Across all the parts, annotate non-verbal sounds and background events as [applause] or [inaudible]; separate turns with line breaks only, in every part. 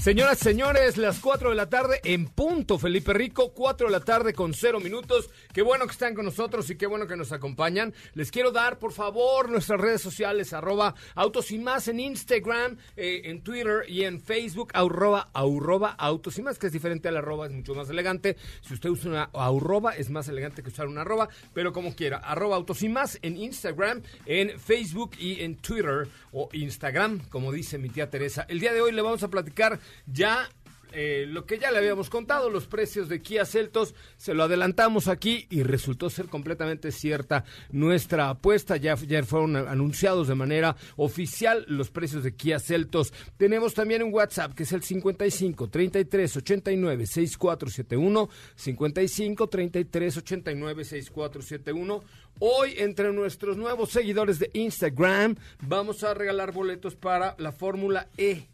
Señoras, señores, las 4 de la tarde en punto, Felipe Rico, 4 de la tarde con 0 minutos. Qué bueno que están con nosotros y qué bueno que nos acompañan. Les quiero dar, por favor, nuestras redes sociales, arroba autos y más en Instagram, eh, en Twitter y en Facebook, arroba, arroba autos y más, que es diferente al arroba, es mucho más elegante. Si usted usa una arroba, es más elegante que usar una arroba, pero como quiera, arroba autos y más en Instagram, en Facebook y en Twitter o Instagram, como dice mi tía Teresa. El día de hoy le vamos a platicar ya eh, lo que ya le habíamos contado, los precios de Kia Celtos, se lo adelantamos aquí y resultó ser completamente cierta nuestra apuesta. Ya, ya fueron anunciados de manera oficial los precios de Kia Celtos. Tenemos también un WhatsApp que es el 55 33 89 6471. 55 33 89 6471. Hoy, entre nuestros nuevos seguidores de Instagram, vamos a regalar boletos para la Fórmula E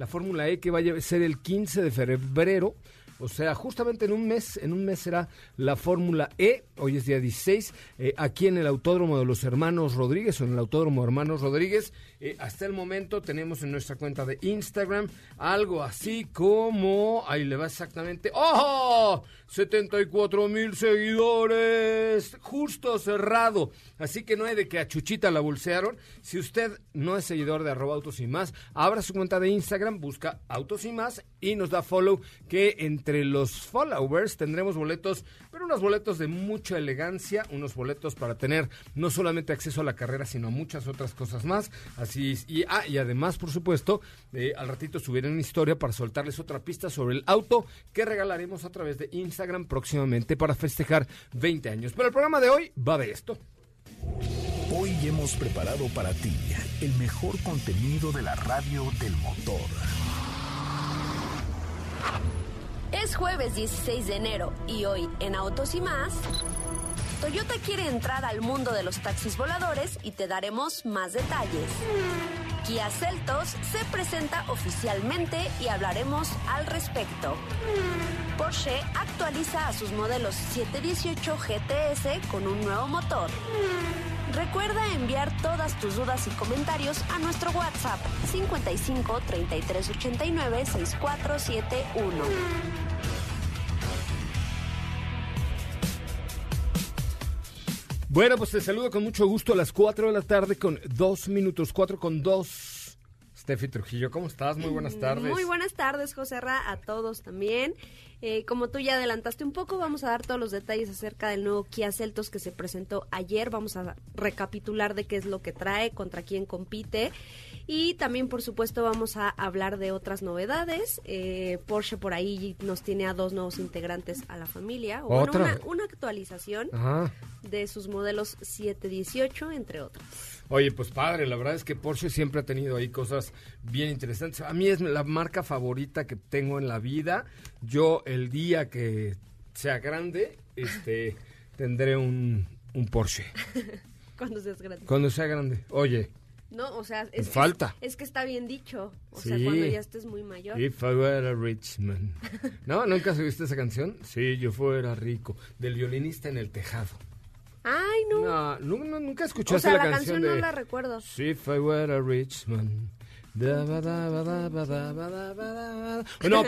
la Fórmula E que va a ser el 15 de febrero. O sea, justamente en un mes, en un mes será la Fórmula E, hoy es día 16, eh, aquí en el Autódromo de los Hermanos Rodríguez, o en el Autódromo Hermanos Rodríguez. Eh, hasta el momento tenemos en nuestra cuenta de Instagram algo así como, ahí le va exactamente, ¡oh! 74 mil seguidores, justo cerrado. Así que no hay de que a Chuchita la bolsearon. Si usted no es seguidor de arroba autos y más, abra su cuenta de Instagram, busca autos y más y nos da follow que entre los followers tendremos boletos, pero unos boletos de mucha elegancia, unos boletos para tener no solamente acceso a la carrera, sino a muchas otras cosas más. Así y, ah, y además, por supuesto, eh, al ratito subiré una historia para soltarles otra pista sobre el auto que regalaremos a través de Instagram próximamente para festejar 20 años. Pero el programa de hoy va de esto.
Hoy hemos preparado para ti el mejor contenido de la radio del motor.
Es jueves 16 de enero y hoy en Autos y más, Toyota quiere entrar al mundo de los taxis voladores y te daremos más detalles. Kia Celtos se presenta oficialmente y hablaremos al respecto. Porsche actualiza a sus modelos 718 GTS con un nuevo motor. Recuerda enviar todas tus dudas y comentarios a nuestro WhatsApp 55 33 89 6471.
Bueno, pues te saludo con mucho gusto a las 4 de la tarde con 2 minutos, 4 con 2. Steffi Trujillo, ¿cómo estás? Muy buenas tardes.
Muy buenas tardes, José Ra, a todos también. Eh, como tú ya adelantaste un poco, vamos a dar todos los detalles acerca del nuevo Kia Celtos que se presentó ayer. Vamos a recapitular de qué es lo que trae, contra quién compite. Y también, por supuesto, vamos a hablar de otras novedades. Eh, Porsche por ahí nos tiene a dos nuevos integrantes a la familia. O una, actualización de sus modelos 718, entre otros.
Oye, pues padre, la verdad es que Porsche siempre ha tenido ahí cosas bien interesantes. A mí es la marca favorita que tengo en la vida. Yo el día que sea grande, este, [laughs] tendré un, un Porsche. [laughs]
Cuando seas grande.
Cuando sea grande. Oye,
no, o sea, es,
falta.
Es, que está bien dicho. O sea, cuando ya estés muy mayor.
If I were a rich man. [laughs] ¿No? ¿Nunca subiste esa canción? Sí, yo fuera rico. Del violinista en el tejado.
Ay,
no. No, nunca escuchaste o sea, la, canción,
no la recuerdo.
If I were a rich man. Bueno,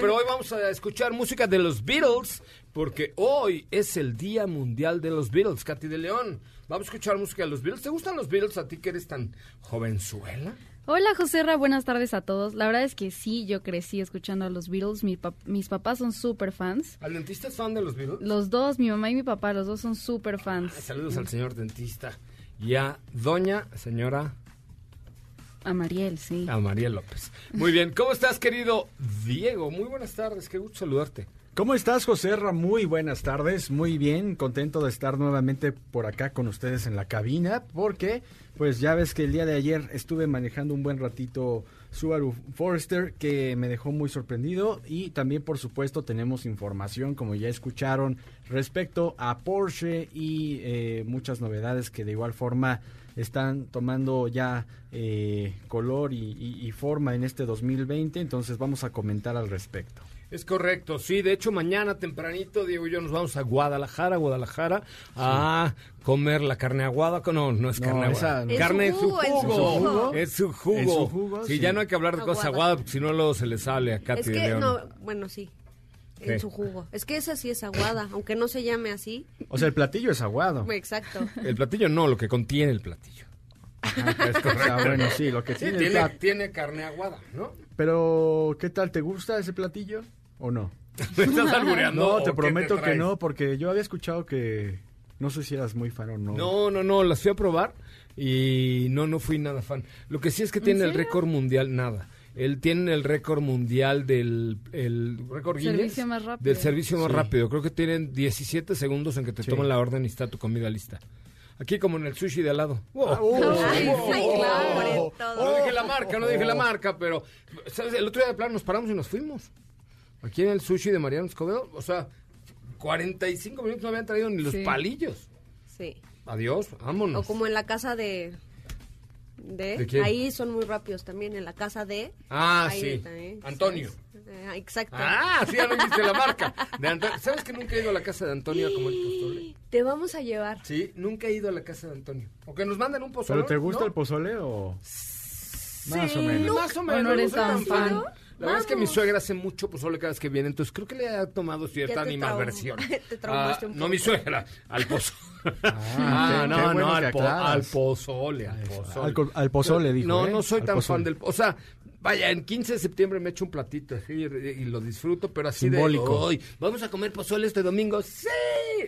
pero hoy vamos a escuchar música de los Beatles, porque hoy es el Día Mundial de los Beatles, Katy de León. Vamos a escuchar música de los Beatles. ¿Te gustan los Beatles a ti que eres tan jovenzuela?
Hola José Ra, buenas tardes a todos. La verdad es que sí, yo crecí escuchando a los Beatles. mis papás son súper fans.
¿Al dentista es fan de los Beatles?
Los dos, mi mamá y mi papá, los dos son súper fans.
saludos al señor dentista y a doña señora
A Mariel, sí.
A Mariel López. Muy bien, ¿cómo estás, querido Diego? Muy buenas tardes, qué gusto saludarte.
¿Cómo estás, José? Muy buenas tardes, muy bien, contento de estar nuevamente por acá con ustedes en la cabina, porque pues ya ves que el día de ayer estuve manejando un buen ratito Subaru Forester que me dejó muy sorprendido y también por supuesto tenemos información como ya escucharon respecto a Porsche y eh, muchas novedades que de igual forma están tomando ya eh, color y forma en este 2020 entonces vamos a comentar al respecto.
Es correcto, sí. De hecho, mañana tempranito, Diego y yo nos vamos a Guadalajara, Guadalajara, a comer la carne aguada. No, no es
No,
carne aguada.
no.
Carne
En
en
su
su
jugo, su.
Es su jugo.
Su jugo,
sí,
sí.
ya no hay que hablar de cosas
Aguada.
aguadas, porque si no luego se le sale a Katy
Es
de
que,
León.
no, bueno, sí.
¿Qué?
En su jugo. Es que esa sí es aguada, aunque no se llame así.
O sea, el platillo es aguado.
Exacto.
El platillo no, lo que contiene el platillo. [laughs] Es
sea, bueno, sí, lo que
Sí,
tiene,
tiene,
plat-
tiene carne aguada, ¿no?
Pero, ¿qué tal? ¿Te gusta ese platillo o no? [laughs]
¿Me estás albureando?
No, te prometo que no, porque yo había escuchado que no sé si eras muy fan o no.
No, no, no, las fui a probar y no, no fui nada fan. Lo que sí es que tiene el récord mundial, nada. Él tiene el récord mundial del el récord Guinness
Servicio más rápido.
del servicio más
Sí.
rápido. Creo que tienen 17 segundos en que te
Sí.
toman la orden y está tu comida lista. Aquí como en el sushi de al lado.
Ah.
No dije la marca, no dije la marca, pero ¿sabes? el otro día de plano nos paramos y nos fuimos. Aquí en el sushi de Mariano Escobedo, o sea, 45 minutos no habían traído ni los
Sí.
palillos.
Sí.
Adiós, vámonos.
O como en la casa de... De,
¿De quién?
ahí son muy rápidos también, en la casa de...
Ah,
ahí
sí.
también,
Antonio.
Eh, exacto.
Ah, sí, ya no viste [laughs] la marca. De. ¿Sabes que nunca he ido a la casa de Antonio a comer pozole?
Te vamos a llevar.
Sí, nunca he ido a la casa de Antonio. O que nos manden un pozole.
¿Pero te gusta
¿no?
el pozole o...? Más o
Sí,
menos.
Más o
¿O
menos.
no eres tan fan?
La verdad es que mi suegra hace mucho pozole cada vez que viene, entonces creo que le ha tomado cierta animadversión. [laughs]
te traumaste
Ah,
un
no mi
poco.
suegra, al pozole. [laughs]
Ah, qué-
no,
bueno
no, al, po-
aclaras.
al pozole, al pozole.
al co- al pozole, dijo,
No,
¿eh?
no soy
Al
tan
pozole.
fan del... O sea, vaya, en 15 de septiembre me echo un platito así y, y lo disfruto, pero así
Simbólico.
de... "Ay, ¿Vamos a comer pozole este domingo? ¡Sí!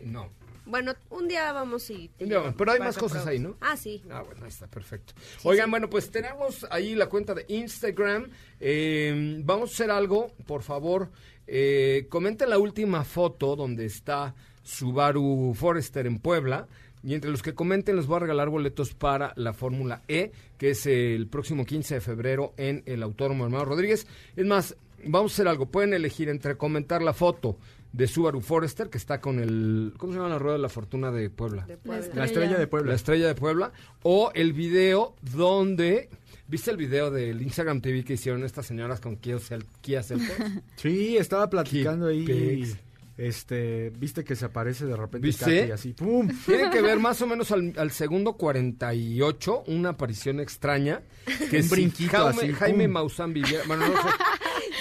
No.
Bueno, un día vamos y...
Pero hay más cosas ahí, ¿no?
Ah, sí.
Ah, bueno, ahí está, perfecto. Oigan, bueno, pues tenemos ahí la cuenta de Instagram. Eh, vamos a hacer algo, por favor. Eh, comenten la última foto donde está Subaru Forester en Puebla. Y entre los que comenten les voy a regalar boletos para la Fórmula E, que es el próximo 15 de febrero en el Autódromo Hermano Rodríguez. Es más, vamos a hacer algo. Pueden elegir entre comentar la foto de Subaru Forester, que está con el... ¿Cómo se llama la rueda de la fortuna de Puebla?
De Puebla.
La estrella de Puebla.
La estrella de Puebla. O el video donde. ¿Viste el video del Instagram TV que hicieron estas señoras con Kia, Celtos? [laughs]
Sí, estaba platicando ahí.
pex.
Este, viste que se aparece de repente
¿Viste?
Katy así, ¡pum! [laughs]
Tienen que ver más o menos al, al segundo 48 una aparición extraña. [laughs] Que
Un
si
brinquito
Jaume,
así,
Jaime. Maussan viviera. Bueno, no sé.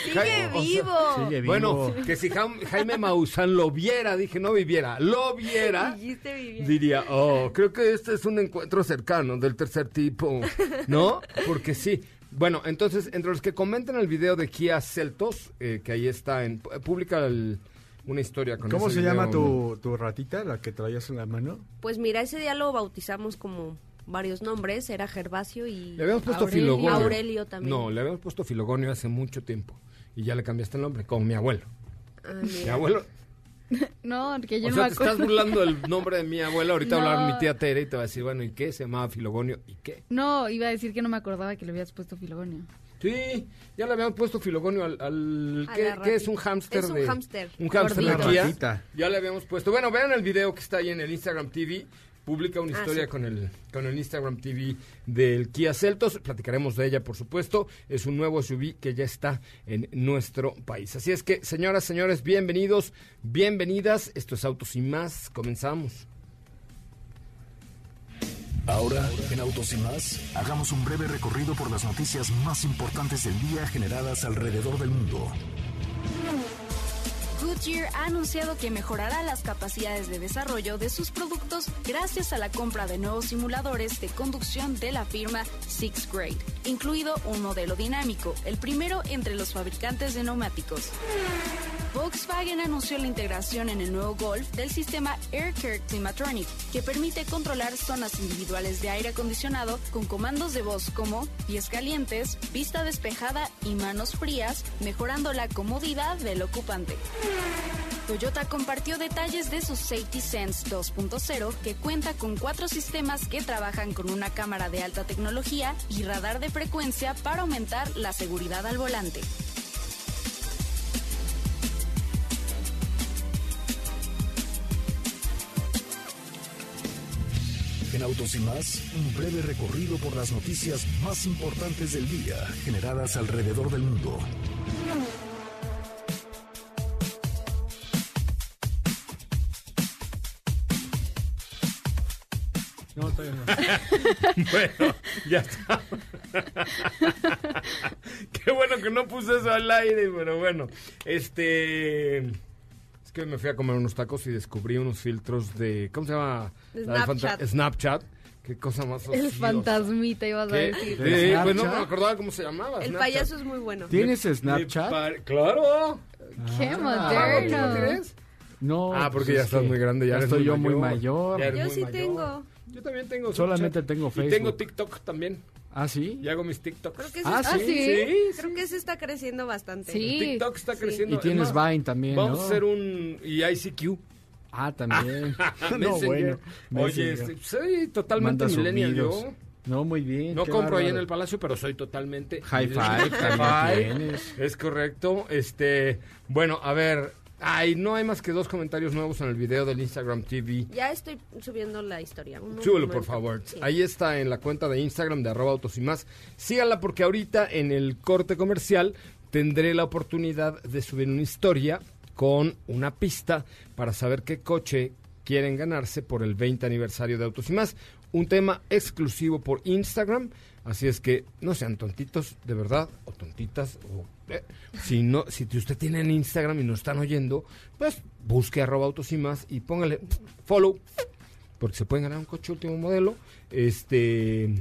¡Sigue
Jaime- o sea,
vivo!
Sigue vivo.
Bueno, que si Jaime, Jaime Maussan lo viera, dije no viviera, lo viera. [laughs] Diría, oh, creo que este es un encuentro cercano del tercer tipo, ¿no? Porque sí. Bueno, entonces, entre los que comenten el video de Kia Celtos, eh, que ahí está, en, publica el- una historia con
¿Cómo
ese
se llama tu, tu ratita, la que traías en la mano?
Pues mira, ese día lo bautizamos como varios nombres. Era Gervasio y...
Le habíamos puesto
Aurelio.
Filogonio.
Aurelio también.
No, le habíamos puesto Filogonio hace mucho tiempo. Y ya le cambiaste el nombre, como mi abuelo.
Ah,
Mi abuelo, [laughs]
No, que yo
o
no
sea,
me
te estás
acuerdo.
burlando del nombre de mi abuelo. Ahorita va a hablar
No.
mi tía Tere y te va a decir, bueno, ¿y qué? Se llamaba Filogonio, ¿y qué?
No, iba a decir que no me acordaba que le habías puesto filogonio.
Sí, ya le habíamos puesto filogonio al... al ¿qué, es un hámster?
Es un
de-
hámster.
Un hámster. Ya le habíamos puesto. Bueno, vean el video que está ahí en el Instagram TV. Publica una
Ah,
historia
sí.
con, el, con el Instagram TV del Kia Celtos. Platicaremos de ella, por supuesto. Es un nuevo SUV que ya está en nuestro país. Así es que, señoras, señores, bienvenidos, bienvenidas. Esto es Autos y Más. Comenzamos.
Ahora, en Autos y más, hagamos un breve recorrido por las noticias más importantes del día generadas alrededor del mundo.
Goodyear ha anunciado que mejorará las capacidades de desarrollo de sus productos gracias a la compra de nuevos simuladores de conducción de la firma Six Grade, incluido un modelo dinámico, el primero entre los fabricantes de neumáticos. Volkswagen anunció la integración en el nuevo Golf del sistema AirCare Climatronic, que permite controlar zonas individuales de aire acondicionado con comandos de voz como pies calientes, vista despejada y manos frías, mejorando la comodidad del ocupante. Toyota compartió detalles de su Safety Sense 2.0 que cuenta con cuatro sistemas que trabajan con una cámara de alta tecnología y radar de frecuencia para aumentar la seguridad al volante.
En Autos y más, un breve recorrido por las noticias más importantes del día generadas alrededor del mundo.
No, todavía no. [laughs]
Bueno, ya está. [laughs] Qué bueno que no puse eso al aire, pero bueno. Este. Que me fui a comer unos tacos y descubrí unos filtros de. ¿Cómo se llama?
Snapchat.
Snapchat. Qué cosa más
El
ociosa.
fantasmita ibas a
¿Qué?
decir.
¿De
Sí, pues no me acordaba cómo se llamaba.
El
Snapchat.
payaso es muy bueno.
¿Tienes Snapchat?
Claro.
¡Qué
Ah, ¿tú no
moderno!
tienes?
No.
Ah, porque
pues
ya
es
estás
que
muy grande, ya
estoy
muy
yo muy
mayor.
mayor.
Ya eres
Yo
muy
sí
mayor.
tengo.
Yo también tengo.
Solamente
Snapchat.
tengo
Y
Facebook.
tengo TikTok también.
¿Ah, sí?
Y hago mis TikToks.
Creo que ese,
Ah,
está,
sí.
sí.
creo que ese está creciendo bastante.
Sí.
TikTok está creciendo.
Y tienes Vine también,
Vamos
¿no?
a hacer un... Y ICQ.
Ah, también. [laughs] no, bueno.
Oye, este, soy totalmente millennial yo.
No, muy bien.
No compro ahí en el Palacio, pero soy totalmente...
High five también
High five.
tienes.
Es correcto. Este, bueno, a ver... Ay, no hay más que dos comentarios nuevos en el video del Instagram TV.
Ya estoy subiendo la historia.
Súbelo, por favor.
Sí.
Ahí está en la cuenta de Instagram de arroba autos y más. Síganla porque ahorita en el corte comercial tendré la oportunidad de subir una historia con una pista para saber qué coche quieren ganarse por el 20 aniversario de Autos y más. Un tema exclusivo por Instagram. Así es que no sean tontitos, de verdad, o tontitas, o eh, si no, si usted tiene en Instagram y nos están oyendo, pues busque arroba autos y más y póngale follow porque se pueden ganar un coche último modelo, este,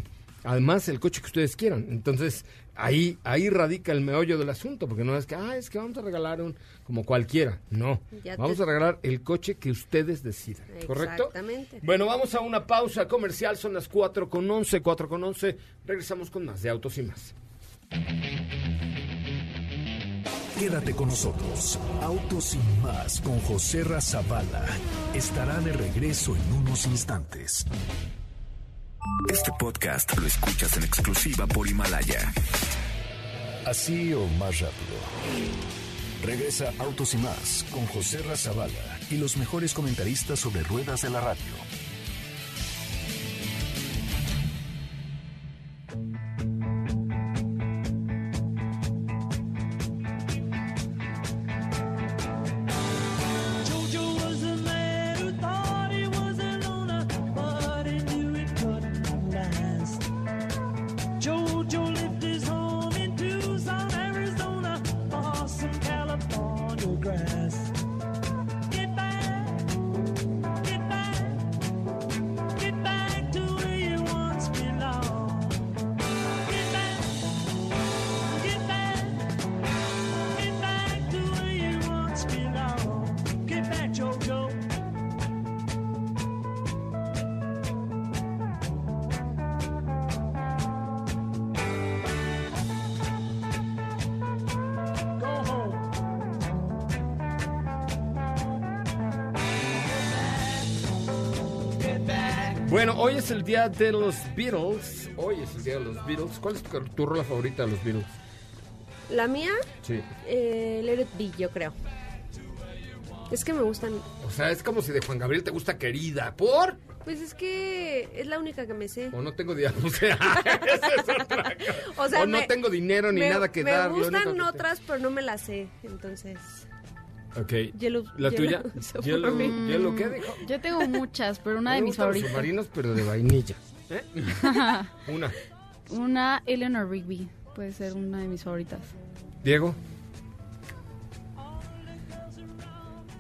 además el coche que ustedes quieran. Entonces, ahí ahí radica el meollo del asunto, porque no es que, ah, es que vamos a regalar un como cualquiera, no.
Ya
vamos
te-
a regalar el coche que ustedes decidan, ¿correcto?
Exactamente.
Bueno, vamos a una pausa comercial, son las 4 con 11, 4 con 11, regresamos con más de Autos y más.
Quédate con nosotros. Autos y más con José Razabala estará de regreso en unos instantes. Este podcast lo escuchas en exclusiva por Himalaya. Así o más rápido. Regresa Autos y más con José Razabala y los mejores comentaristas sobre ruedas de la radio.
El día de los Beatles, hoy es el día de los Beatles. ¿Cuál es tu, tu rola favorita de los Beatles?
La mía,
Sí.
eh, Let It Be, yo creo. Es que me gustan.
O sea, es como si de Juan Gabriel te gusta querida. ¿Por?
Pues es que es la única que me sé.
O no tengo dinero. [laughs] O sea, esa es otra. [laughs]
O sea,
no
me-
tengo dinero ni
me,
nada que
me
dar. único
gustan
que
otras, pero no me las sé. Entonces,
Ok.
Yellow-
¿La
Yellow-
tuya? [laughs] Yellow. Yellow, ¿qué dijo?
Yo tengo muchas, pero una de mis favoritas.
submarinos, pero de vainilla. ¿Eh? [laughs] Una.
Una Eleanor Rigby. Puede ser una de mis favoritas.
Diego.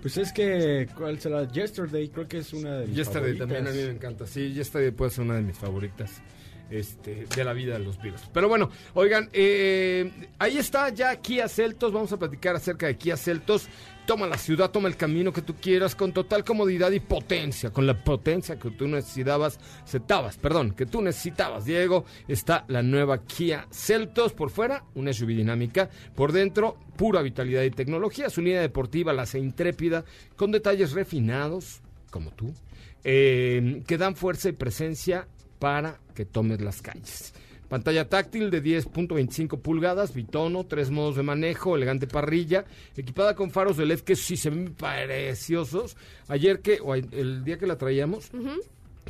Pues es que, ¿cuál será? Yesterday, creo que es una de mis
Yesterday
favoritas.
también a mí me encanta. Sí, Yesterday puede ser una de mis favoritas. este, de la vida de los Beatles. Pero bueno, oigan, eh, ahí está ya Kia Celtos. Vamos a platicar acerca de Kia Celtos. Toma la ciudad, toma el camino que tú quieras con total comodidad y potencia, con la potencia que tú necesitabas, necesitabas, perdón, que tú necesitabas, Diego. Está la nueva Kia Celtos por fuera, una SUV dinámica, por dentro, pura vitalidad y tecnología. Su línea deportiva, la hace intrépida, con detalles refinados, como tú, eh, que dan fuerza y presencia para que tomes las calles. Pantalla táctil de 10.25 pulgadas, bitono, tres modos de manejo, elegante parrilla, equipada con faros de LED que sí se ven preciosos. Ayer que, o el día que la traíamos,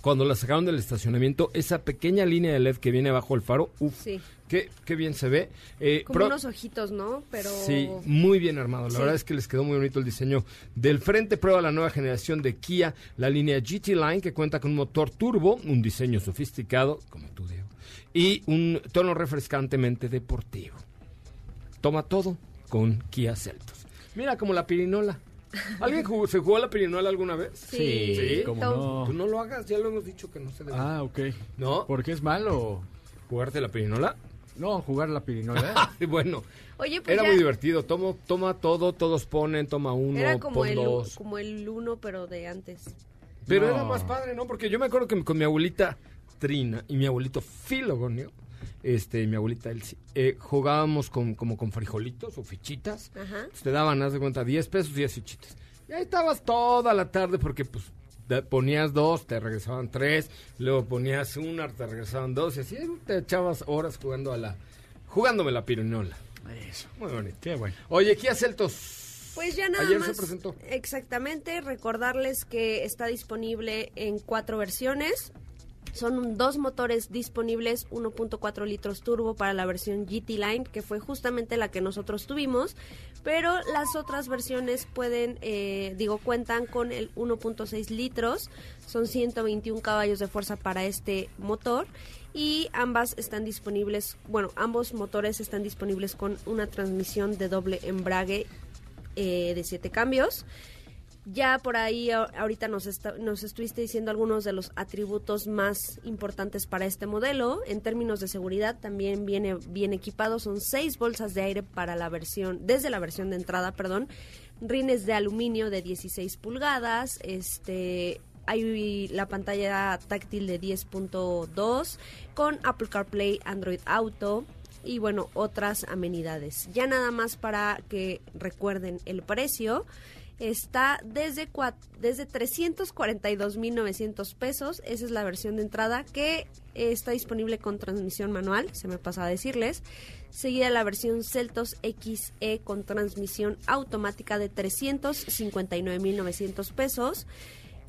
cuando la sacaron del estacionamiento, esa pequeña línea de LED que viene bajo el faro, uff,
Sí.
qué, qué bien se ve. Eh,
Como
pro-
unos ojitos, ¿no? Pero...
Sí, muy bien armado. La
Sí.
verdad es que les quedó muy bonito el diseño. Del frente prueba la nueva generación de Kia, la línea GT Line, que cuenta con un motor turbo, un diseño sofisticado, como tú, Diego, y un tono refrescantemente deportivo. Toma todo con Kia Celtos. Mira como la pirinola. ¿Alguien jugó- se jugó a la pirinola alguna vez?
Sí,
Sí,
cómo
todo.
Tú
no.
no lo hagas, ya lo hemos dicho que no se debe.
Ah, ok.
¿No?
¿Por qué es malo?
¿Jugarte la pirinola?
No, jugar la pirinola. [laughs]
bueno,
Oye, pues
era
ya
muy divertido. Tomo, toma todo, todos ponen, toma uno,
era como
pon
el,
dos.
como el uno, pero de antes.
Pero
No.
era más padre, ¿no? Porque yo me acuerdo que con mi abuelita Trina y mi abuelito Filogonio, este, mi abuelita Elsie, eh, jugábamos con, como con frijolitos o fichitas.
Ajá.
Te daban, haz de cuenta, 10 pesos, 10 fichitas. Y ahí estabas toda la tarde porque, pues, te ponías dos, te regresaban tres, luego ponías una, te regresaban dos, y así te echabas horas jugando a la... Jugándome la pirinola.
Eso.
Muy bonito.
Qué bueno.
Oye, Kia Celtos.
Pues ya nada
Ayer
más.
se presentó.
Exactamente, recordarles que está disponible en cuatro versiones. Son dos motores disponibles, 1.4 litros turbo para la versión GT Line, que fue justamente la que nosotros tuvimos, pero las otras versiones pueden, eh, digo, cuentan con el 1.6 litros, son 121 caballos de fuerza para este motor y ambas están disponibles, bueno, ambos motores están disponibles con una transmisión de doble embrague eh, de siete cambios. Ya por ahí ahorita nos, está- nos estuviste diciendo algunos de los atributos más importantes para este modelo. En términos de seguridad también viene bien equipado. Son seis bolsas de aire para la versión, desde la versión de entrada, perdón. Rines de aluminio de 16 pulgadas. Este hay la pantalla táctil de 10.2 con Apple CarPlay, Android Auto y bueno, otras amenidades. Ya nada más para que recuerden el precio. Está desde, desde 342.900 pesos. Esa es la versión de entrada que eh, está disponible con transmisión manual, se me pasa a decirles. Seguida la versión Celtos XE con transmisión automática de 359.900 pesos.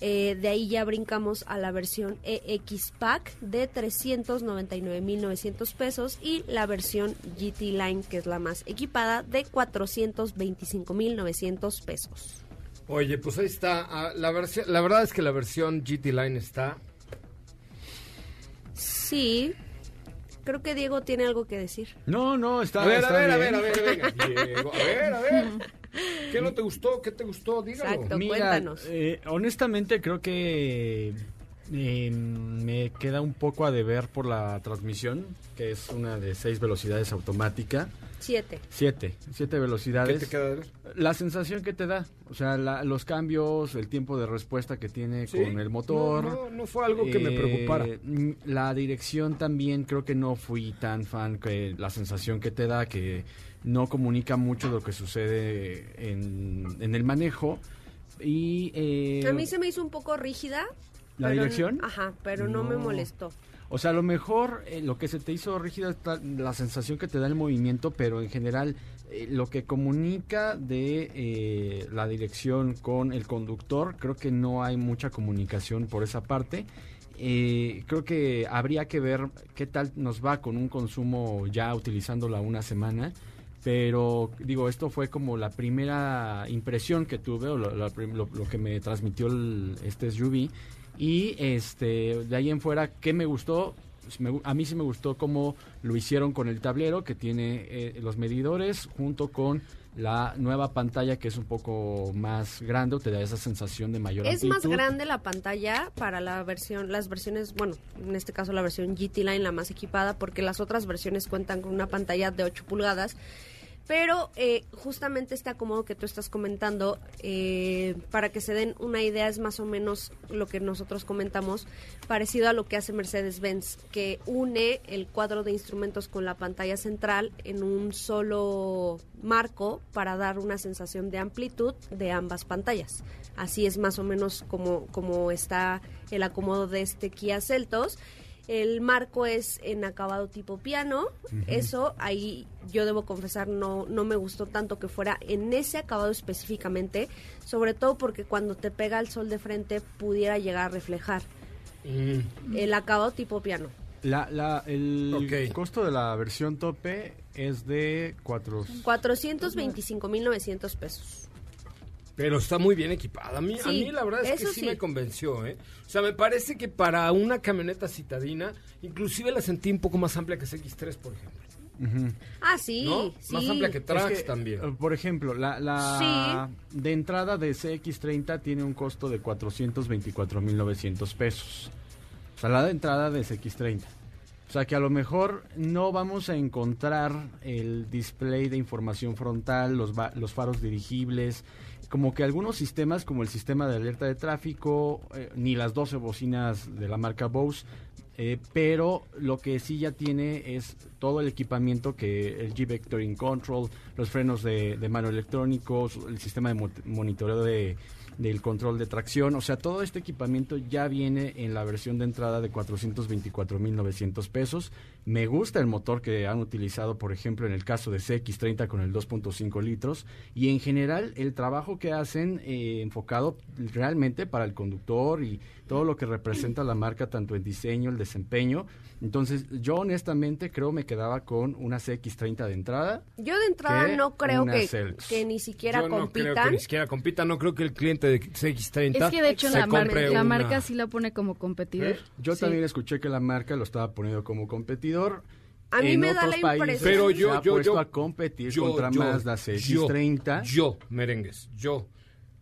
Eh, de ahí ya brincamos a la versión EX Pack de 399.900 pesos y la versión GT Line, que es la más equipada, de 425.900 pesos.
Oye, pues ahí está. ah, La, versión, la verdad es que la versión GT Line está.
Sí, creo que Diego tiene algo que decir.
No, no, está
A ver, a ver, a ver, a ver, venga. Diego, a ver, a ver. ¿Qué no te gustó? ¿Qué te gustó? Dígalo.
Exacto.
Mira,
cuéntanos.
eh, honestamente creo que eh, me queda un poco a deber por la transmisión, que es una de seis velocidades automática.
Siete.
Siete, siete
¿Qué
velocidades.
te queda de?
La sensación que te da, o sea, la- los cambios, el tiempo de respuesta que tiene
¿Sí?
con el motor.
No, no, no fue algo que me
Eh,
preocupara.
mm, La dirección también creo que no fui tan fan que la sensación que te da que no comunica mucho lo que sucede en, en el manejo y eh,
A mí se me hizo un poco rígida.
¿La dirección?
Ajá, pero no, me molestó.
O sea a lo mejor eh, lo que se te hizo rígida es la sensación que te da el movimiento pero en general eh, lo que comunica de eh, la dirección con el conductor creo que no hay mucha comunicación por esa parte creo que habría que ver qué tal nos va con un consumo ya utilizándola una semana. Pero digo, esto fue como la primera impresión que tuve, o lo- lo que me transmitió el- este SUV. Y este, de ahí en fuera, ¿qué me gustó? me gu- a mí sí me gustó cómo lo hicieron con el tablero que tiene eh, los medidores junto con la nueva pantalla que es un poco más grande, o te da esa sensación de mayor
Es más grande la pantalla para la versión, las versiones, bueno, en este caso la versión GT Line, la más equipada, porque las otras versiones cuentan con una pantalla de 8 pulgadas. Pero eh, justamente este acomodo que tú estás comentando, eh, para que se den una idea, es más o menos lo que nosotros comentamos, parecido a lo que hace Mercedes-Benz, que une el cuadro de instrumentos con la pantalla central en un solo marco para dar una sensación de amplitud de ambas pantallas. Así es más o menos como, como está el acomodo de este Kia Celtos. El marco es en acabado tipo piano. Eso ahí yo debo confesar no, no me gustó tanto que fuera en ese acabado específicamente, sobre todo porque cuando te pega el sol de frente pudiera llegar a reflejar.
Mm.
El acabado tipo piano.
La, la, el costo de la versión tope es de cuatro...
425.900 pesos.
Pero está muy bien equipada. A mí, a mí la verdad es que sí,
sí.
me convenció, ¿eh? O sea, me parece que para una camioneta citadina, inclusive la sentí un poco más amplia que CX3, por ejemplo.
Ah, sí,
¿No?
sí.
Más amplia que Trax
Es que,
también.
eh, Por ejemplo, la, la de entrada de CX30 tiene un costo de 424.900 pesos. O sea, la de entrada de CX30. O sea, que a lo mejor no vamos a encontrar el display de información frontal, los, los faros dirigibles, como que algunos sistemas, como el sistema de alerta de tráfico, eh, ni las 12 bocinas de la marca Bose, eh, pero lo que sí ya tiene es todo el equipamiento que el G-Vectoring Control, los frenos de, de mano electrónicos, el sistema de mo- monitoreo de, del control de tracción, o sea, todo este equipamiento ya viene en la versión de entrada de 424.900 pesos. Me gusta el motor que han utilizado, por ejemplo, en el caso de CX30 con el 2.5 litros y en general el trabajo que hacen eh, enfocado realmente para el conductor y todo lo que representa la marca, tanto el diseño, el desempeño. Entonces, yo honestamente creo me quedaba con una CX30 de entrada.
Yo de entrada no creo que, que ni siquiera
Yo no creo que
compitan.
ni siquiera compita. No creo que el cliente de CX30
Es que de hecho
se
la, mar-
compre
la
una-
marca sí la pone como competidor.
Yo
Sí.
también escuché que la marca lo estaba poniendo como competidor.
A mí
en
me da
otros
la
países
impresión-
Pero
se
yo,
ha
yo,
puesto
yo,
a competir
yo,
contra
yo,
Mazda CX30.
Yo, yo, merengues, yo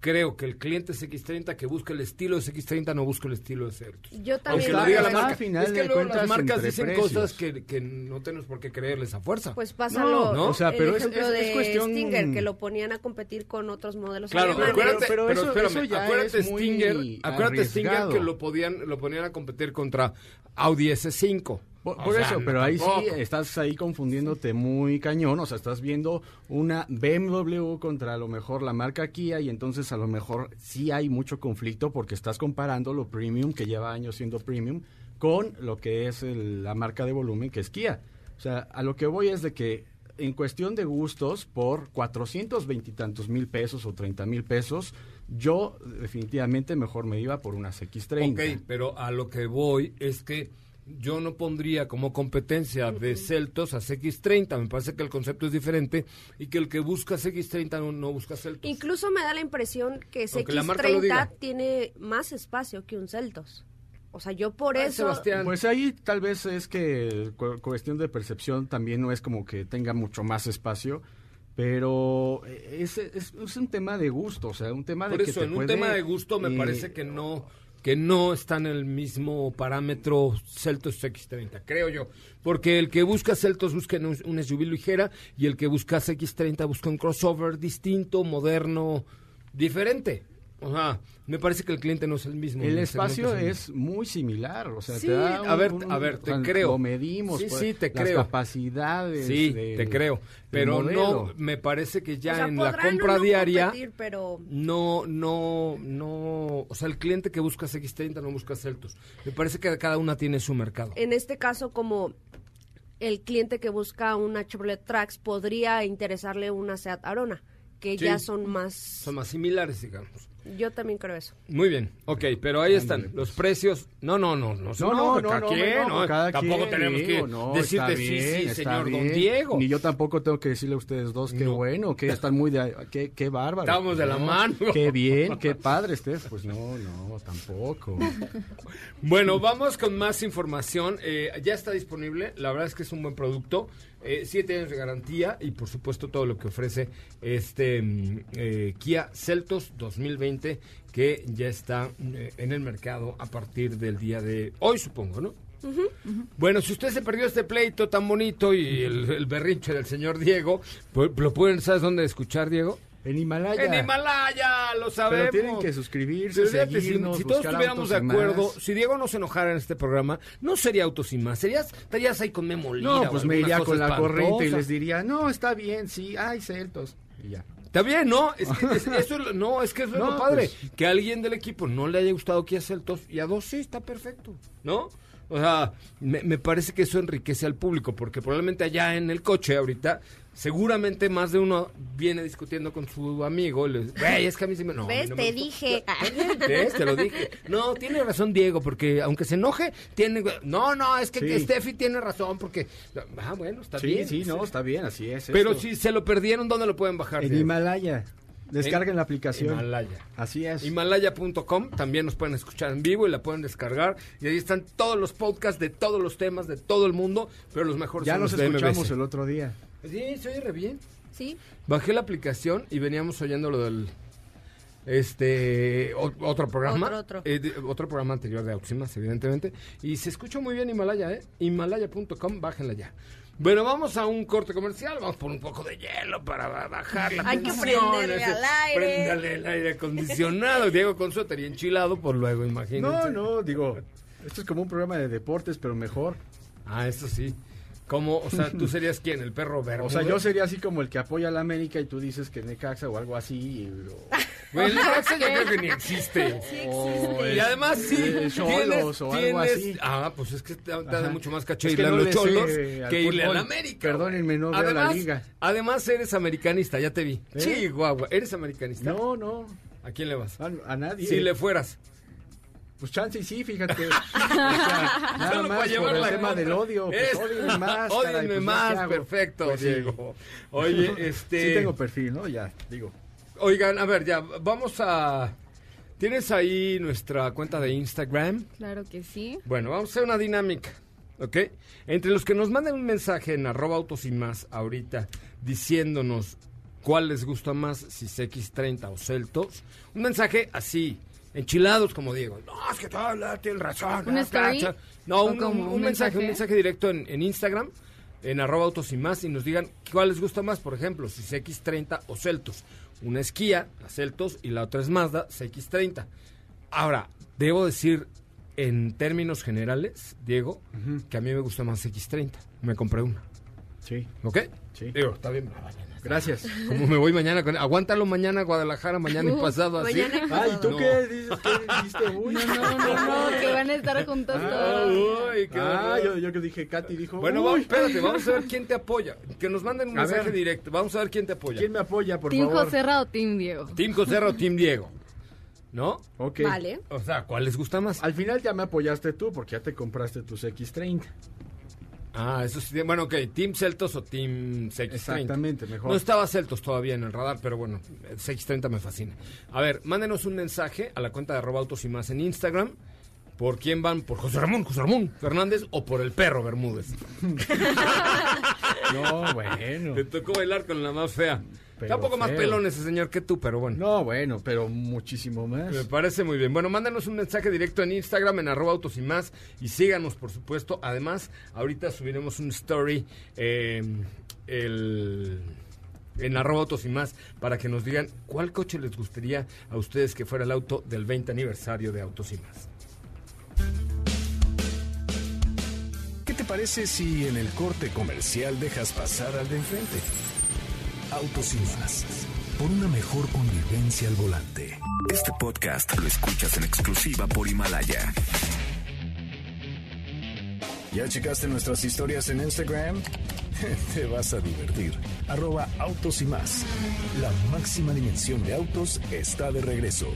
creo que el cliente CX30 que busca el estilo de CX30 no busca el estilo de Certus.
Yo también
Aunque lo diga la marca.
final
es que
de
luego las marcas dicen
precios.
cosas que, que no tenemos por qué creerles a fuerza.
Pues pásalo,
No, o sea, pero
el
es-
ejemplo
es- es
de
cuestión-
Stinger, que lo ponían a competir con otros modelos
Claro, pero acuérdate,
pero
pero,
eso-
espérame,
eso ya
acuérdate
es muy
Stinger, acuérdate Stinger que lo podían, lo ponían a competir contra Audi S5.
Por,
O
por
sea,
eso, pero ahí
tampoco.
sí estás ahí confundiéndote muy cañón, o sea, estás viendo una BMW contra a lo mejor la marca Kia y entonces a lo mejor sí hay mucho conflicto porque estás comparando lo premium que lleva años siendo premium con lo que es el- la marca de volumen que es Kia. O sea, a lo que voy es de que en cuestión de gustos, por 420 y tantos mil pesos o 30 mil pesos, yo definitivamente mejor me iba por unas X30.
Ok, pero a lo que voy es que yo no pondría como competencia de Celtos a CX30. Me parece que el concepto es diferente y que el que busca CX30 no, no busca Celtos.
Incluso me da la impresión que
Aunque la marca lo diga.
CX30 tiene más espacio que un Celtos. O sea, yo por
Ay,
eso...
Sebastián.
Pues ahí tal vez es que cu- cuestión de percepción también no es como que tenga mucho más espacio, pero eh, es, es, es un tema de gusto, o sea, un tema de
Por
que
eso,
te
en un tema de gusto me
eh,
parece que no que no está en el mismo parámetro Celtos X30, creo yo. Porque el que busca Celtos busca un SUV ligera y el que busca X30 busca un crossover distinto, moderno, diferente. O sea, me parece que el cliente no es el mismo.
El espacio es muy similar, o sea,
Sí,
te da
a ver,
un-
a ver, te
o sea,
creo.
Lo medimos,
Sí,
pues,
sí, te
las
creo.
capacidades.
Sí,
del-
te creo. Pero no, me parece que ya
o sea,
en la compra
no
diaria...
competir, pero
No, no, no. O sea, el cliente que busca X30 no busca Celtos. Me parece que cada una tiene su mercado.
en este caso como el cliente que busca una Chevrolet Trax podría interesarle una Seat Arona, que
Sí.
ya son más...
Son más similares, digamos.
Yo también creo eso.
Muy bien, ok, pero ahí están los precios. No, no, no, no,
pues. No, no, no,
cada
no,
quien,
no,
¿no?
cada
Tampoco
quien,
tenemos que
digo, no,
decirte
está
sí,
bien,
sí,
está
señor
bien.
Don Diego.
Ni yo tampoco tengo que decirle a ustedes dos qué
No.
bueno, que están muy de... Qué, qué bárbaro.
Estamos de la
No,
mano.
Qué bien, qué [laughs] padre estés. Pues no, no, tampoco. [laughs]
Bueno, vamos con más información. Eh, ya está disponible. La verdad es que es un buen producto. Eh, siete años de garantía y por supuesto todo lo que ofrece este mm, eh, Kia Celtos 2020 que ya está eh, en el mercado a partir del día de hoy, supongo, ¿no? Bueno, si usted se perdió este pleito tan bonito y el, el berrinche del señor Diego, pues, ¿lo pueden, sabes dónde escuchar, Diego?
En Himalaya.
En Himalaya, lo sabemos.
Pero tienen que suscribirse,
Pero si- todos estuviéramos de acuerdo,
Más.
si Diego no se enojara en este programa, no sería Autos y Más, serías, estarías ahí con Memo Lira
No, pues me iría con la corriente y les diría, no, está bien, sí, ay, celtos. Y ya.
Está bien, ¿no? Es que, es- [laughs] eso es lo- no, es que eso es
No,
lo padre.
pues-
Que a alguien del equipo no le haya gustado Kia Celtos y a dos sí, está perfecto, ¿no? O sea, me, me parece que eso enriquece al público, porque probablemente allá en el coche ahorita, seguramente más de uno viene discutiendo con su amigo y le dice, güey, es que a mí sí me... No,
¿Ves?
no me
Te
gustó".
dije.
¿Ves? Te lo dije. No, tiene razón Diego, porque aunque se enoje, tiene... No, no, es que
Sí.
Steffi tiene razón, porque... Ah, bueno, está
Sí,
bien.
sí, no, está bien, así es.
Pero
esto.
si se lo perdieron, ¿dónde lo pueden bajar?
En
Diego?
Himalaya. Descarguen
En
la aplicación.
Himalaya.
Así es.
Himalaya.com, también nos pueden escuchar en vivo y la pueden descargar. Y ahí están todos los podcasts de todos los temas de todo el mundo, pero los mejores
ya
son los de
escuchamos el otro día.
Sí, se oye re bien.
Sí.
Bajé la aplicación y veníamos oyendo lo del este o- otro programa
Otro, otro.
eh, de- otro programa anterior de Auximas evidentemente y se escucha muy bien Himalaya eh Himalaya.com bájenla ya bueno vamos a un corte comercial vamos por un poco de hielo para ba- bajar la
Hay que
tensión,
prenderle
ese-
al aire.
préndale el aire acondicionado [laughs] Diego con su y enchilado por luego
No,
imagínate
no, digo, esto es como un programa de deportes, pero mejor.
ah eso sí como o sea tú [laughs] serías quién el perro verde
O sea, yo sería así como el que apoya a la América y tú dices que Necaxa o algo así. y- o- [laughs]
Güey, el Necaxa yo creo que ni existe. [laughs]
o
Y además sí,
eh,
tienes,
Cholos o algo
tienes-
así.
Ah, pues es que te, te da mucho más caché
Es que
irle
no
a los cholos que irle a la América.
Perdónenme, no veo la
además,
liga.
Además eres americanista, ya te vi.
¿Eh?
Chihuahua, eres americanista.
No, no,
¿A quién le vas?
a, a nadie.
Si le fueras.
Pues chance y sí, fíjate. [laughs] O sea, nada
Solo
más
llevar
por el tema
contra.
del odio. Pues,
Es-
ódienme más.
Ódienme [laughs]
caray, pues, ¿ya
más, perfecto,
Pues sí.
Diego. Oye, este...
Sí tengo perfil, ¿no? Ya, digo.
Oigan, a ver, ya, vamos a... ¿Tienes ahí nuestra cuenta de Instagram?
Claro que sí.
Bueno, vamos a hacer una dinámica, ¿ok? Entre los que nos manden un mensaje en arroba autos y más ahorita diciéndonos cuál les gusta más, si es X30 o Celtos, un mensaje así, enchilados como Diego. No, es que hablas, tienes razón.
¿Una
ah,
story?
cacha". No,
¿O
un, un- mensaje, un
mensaje?
directo en, en Instagram, en arroba autos y más, y nos digan cuál les gusta más, por ejemplo, si es X30 o Celtos. Una es Kia, la Celtos, y la otra es Mazda, CX30. Ahora, debo decir en términos generales, Diego, que a mí me gusta más X30. Me compré una.
Sí,
¿Ok?
sí.
Digo, está bien.
Gracias.
Como me voy mañana con... Aguántalo mañana a Guadalajara, mañana y pasado así.
Mañana y
Ay, ¿tú
No.
qué dices? ¿Qué dijiste? Uy.
No, no, no, que van a estar juntos
Ah,
todos.
Uy, qué
Ah, yo, yo que dije, Katy dijo.
Bueno, vamos, espérate, vamos a ver quién te apoya. Que nos manden un
A
mensaje
ver.
directo. Vamos a ver quién te apoya.
¿Quién me apoya, por
¿Team
favor?
José o Team Diego?
Team Coserra o Team Diego. ¿No?
Ok.
Vale.
O sea, ¿cuál les gusta más?
Al final ya me apoyaste tú porque ya te compraste tus X30.
Ah, eso sí. Bueno, ok. ¿Team Celtos o Team CX30?
Exactamente, mejor.
No estaba Celtos todavía en el radar, pero bueno, el CX30 me fascina. A ver, mándenos un mensaje a la cuenta de arroba autos y más en Instagram. ¿Por quién van? ¿Por José Ramón, José Ramón Fernández o por el perro Bermúdez? [laughs]
No, bueno.
Te tocó bailar con la más fea.
Pero
Está un poco más pelón ese señor que tú, pero bueno.
No, bueno, pero muchísimo más.
Me parece muy bien. Bueno, mándanos un mensaje directo en Instagram, en arroba autos y más, y síganos, por supuesto. Además, ahorita subiremos un story eh, el- en arroba autos y más para que nos digan cuál coche les gustaría a ustedes que fuera el auto del 20 aniversario de Autos y más.
¿Qué te parece si en el corte comercial dejas pasar al de enfrente? Autos y más. Por una mejor convivencia al volante. Este podcast lo escuchas en exclusiva por Himalaya. ¿Ya checaste nuestras historias en Instagram? [laughs] Te vas a divertir. Arroba autos y más. La máxima dimensión de autos está de regreso.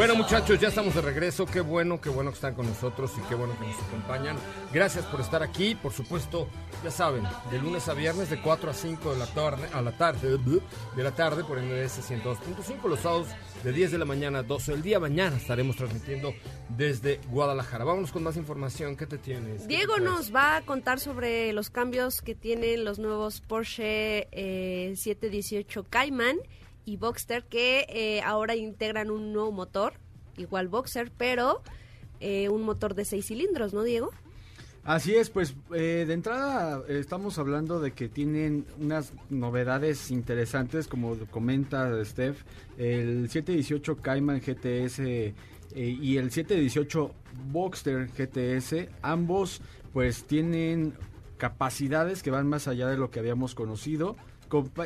Bueno muchachos, ya estamos de regreso. Qué bueno, qué bueno que están con nosotros y qué bueno que nos acompañan. Gracias por estar aquí. Por supuesto, ya saben, de lunes a viernes de 4 a 5 de la tarde, a la tarde, de la tarde por NS 102.5, los sábados de 10 de la mañana a 12 del día. Mañana estaremos transmitiendo desde Guadalajara. Vámonos con más información. ¿Qué te tienes? ¿Qué
Diego
te
nos va a contar sobre los cambios que tienen los nuevos Porsche eh, 718 Cayman y Boxster que eh, ahora integran un nuevo motor, igual Boxer, pero eh, un motor de seis cilindros, ¿no, Diego?
Así es, pues eh, de entrada estamos hablando de que tienen unas novedades interesantes, como comenta Steph, el 718 Cayman GTS eh, y el 718 Boxster GTS, ambos pues tienen capacidades que van más allá de lo que habíamos conocido.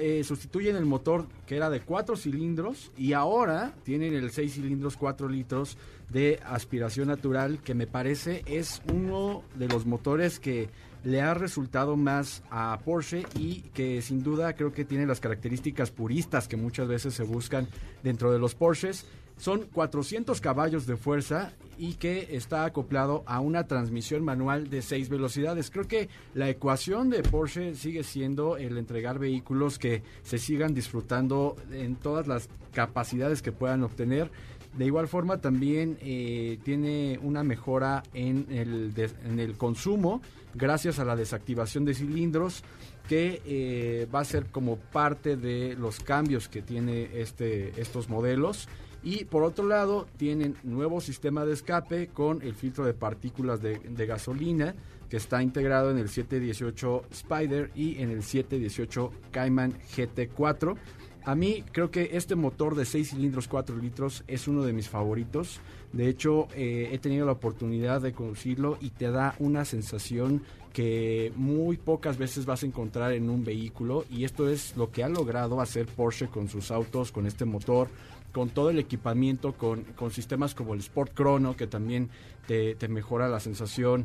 Eh, sustituyen el motor que era de 4 cilindros y ahora tienen el 6 cilindros 4 litros de aspiración natural que me parece es uno de los motores que le ha resultado más a Porsche y que sin duda creo que tiene las características puristas que muchas veces se buscan dentro de los Porsches. Son 400 caballos de fuerza y que está acoplado a una transmisión manual de 6 velocidades. Creo que la ecuación de Porsche sigue siendo el entregar vehículos que se sigan disfrutando en todas las capacidades que puedan obtener. De igual forma también eh, tiene una mejora en el, en el consumo gracias a la desactivación de cilindros que eh, va a ser como parte de los cambios que tiene este, estos modelos. Y por otro lado, tienen nuevo sistema de escape con el filtro de partículas de, de gasolina que está integrado en el 718 Spider y en el 718 Cayman GT4. A mí creo que este motor de 6 cilindros 4 litros es uno de mis favoritos. De hecho, eh, he tenido la oportunidad de conducirlo y te da una sensación que muy pocas veces vas a encontrar en un vehículo y esto es lo que ha logrado hacer Porsche con sus autos, con este motor, con todo el equipamiento, con, con sistemas como el Sport Chrono que también te, te mejora la sensación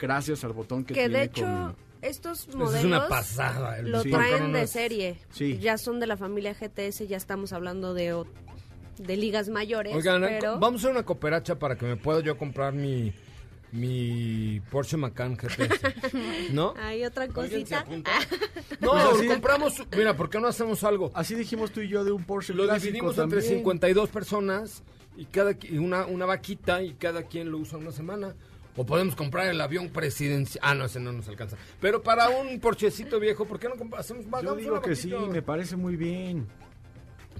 gracias al botón que,
Que
tiene
de hecho,
con-
estos modelos
es una pasada. el
lo
Sí.
Traen de serie.
Sí.
Ya son de la familia GTS, ya estamos hablando de, o- de ligas mayores.
Oigan,
pero...
vamos a hacer una cooperacha para que me pueda yo comprar mi, mi Porsche Macan GTS. [laughs] ¿No?
Hay otra
¿Alguien se
cosita.
No,
Pues así-
compramos. Mira, ¿por qué no hacemos algo?
Así dijimos tú y yo de un Porsche
Lo
clásico
dividimos
también.
entre 52 personas y cada una, una vaquita y cada quien lo usa una semana. O podemos comprar el avión presidencial. Ah, no, ese no nos alcanza. Pero para un porchecito viejo, ¿por qué no hacemos
Yo
hagamos
digo que sí, me parece muy bien.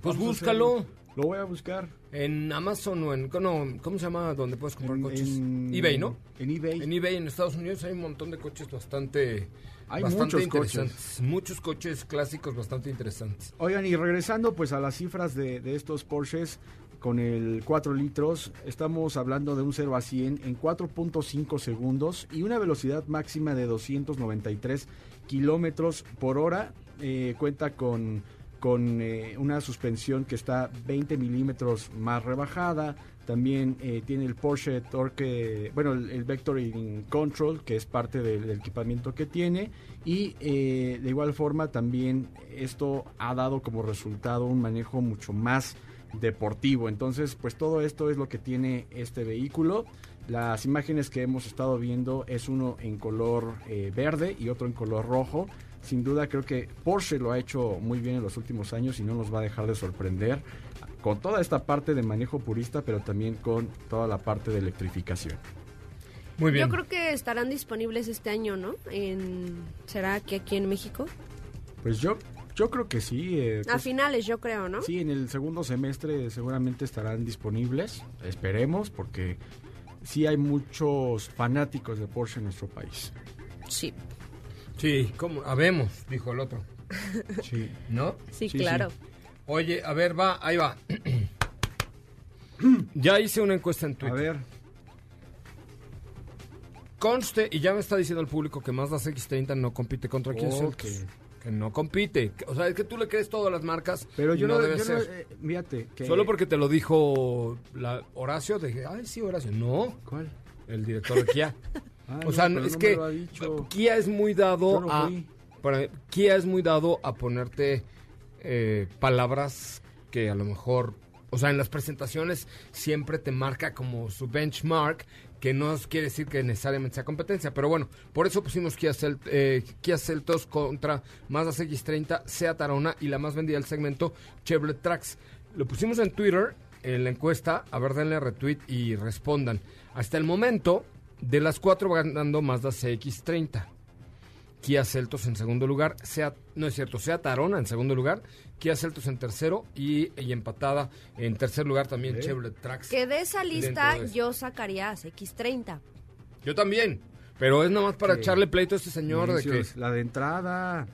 Pues
Vamos
búscalo.
Lo voy a buscar.
En Amazon o en... no, ¿Cómo se llama donde puedes comprar
En-
coches?
en-
eBay, ¿no?
En eBay.
En eBay en Estados Unidos hay un montón de coches bastante...
Hay
bastante
muchos
interesantes. Muchos coches clásicos bastante interesantes.
Oigan, y regresando pues a las cifras de, de estos Porsches con el 4 litros, estamos hablando de un 0 a 100 en 4.5 segundos y una velocidad máxima de 293 kilómetros por hora. Eh, cuenta con, con eh, una suspensión que está 20 milímetros más rebajada. También eh, tiene el Porsche Torque, bueno, el, Vectoring Control, que es parte del, equipamiento que tiene. Y de igual forma también esto ha dado como resultado un manejo mucho más deportivo. Entonces, pues todo esto es lo que tiene este vehículo. Las imágenes que hemos estado viendo es uno en color eh, verde y otro en color rojo. Sin duda creo que Porsche lo ha hecho muy bien en los últimos años y no nos va a dejar de sorprender con toda esta parte de manejo purista, pero también con toda la parte de electrificación.
Muy bien.
Yo creo que estarán disponibles este año, ¿no? En, ¿Será que aquí en México?
Pues yo, yo creo que sí. eh,
A
pues,
finales, yo creo, ¿no?
Sí, en el segundo semestre seguramente estarán disponibles. Esperemos, porque sí hay muchos fanáticos de Porsche en nuestro país.
Sí,
Sí, ¿cómo? Habemos, dijo el otro. [laughs]
Sí.
¿No?
sí,
Sí,
claro.
Oye, a ver, va, ahí va. [clears throat] ya hice una encuesta en
A
Twitter.
ver,
Conste, y ya me está diciendo el público que Mazda CX-30 no compite contra Kia
Ok.
Que no compite. O sea, es que tú le crees todo a las marcas.
pero yo no,
debe
yo no-
ser.
eh, fíjate que...
Solo porque te lo dijo la Horacio, dije, ay, sí, Horacio. No,
¿Cuál?
el director de Kia.
Ah, [laughs]
o sea, es que. Kia es muy dado a...
fui.
para- Kia es muy dado a ponerte eh, palabras que a lo mejor... O sea, en las presentaciones siempre te marca como su benchmark, que no quiere decir que necesariamente sea competencia. Pero bueno, por eso pusimos Kia, Celt- eh, Celtos contra Mazda CX-30, Seat Arona y la más vendida del segmento, Chevrolet Trax. Lo pusimos en Twitter, en la encuesta, a ver, denle retweet y respondan. Hasta el momento, de las cuatro va ganando Mazda CX-30. Kia Celtos en segundo lugar, Seat, no es cierto, Seat Arona en segundo lugar, Kia Celtos en tercero y, y empatada en tercer lugar también
Ok.
Chevrolet Trax.
Que de esa lista
de
yo sacaría a X30.
Yo también, pero es nomás para
Sí.
echarle pleito a este señor de que,
Inicios, La de entrada.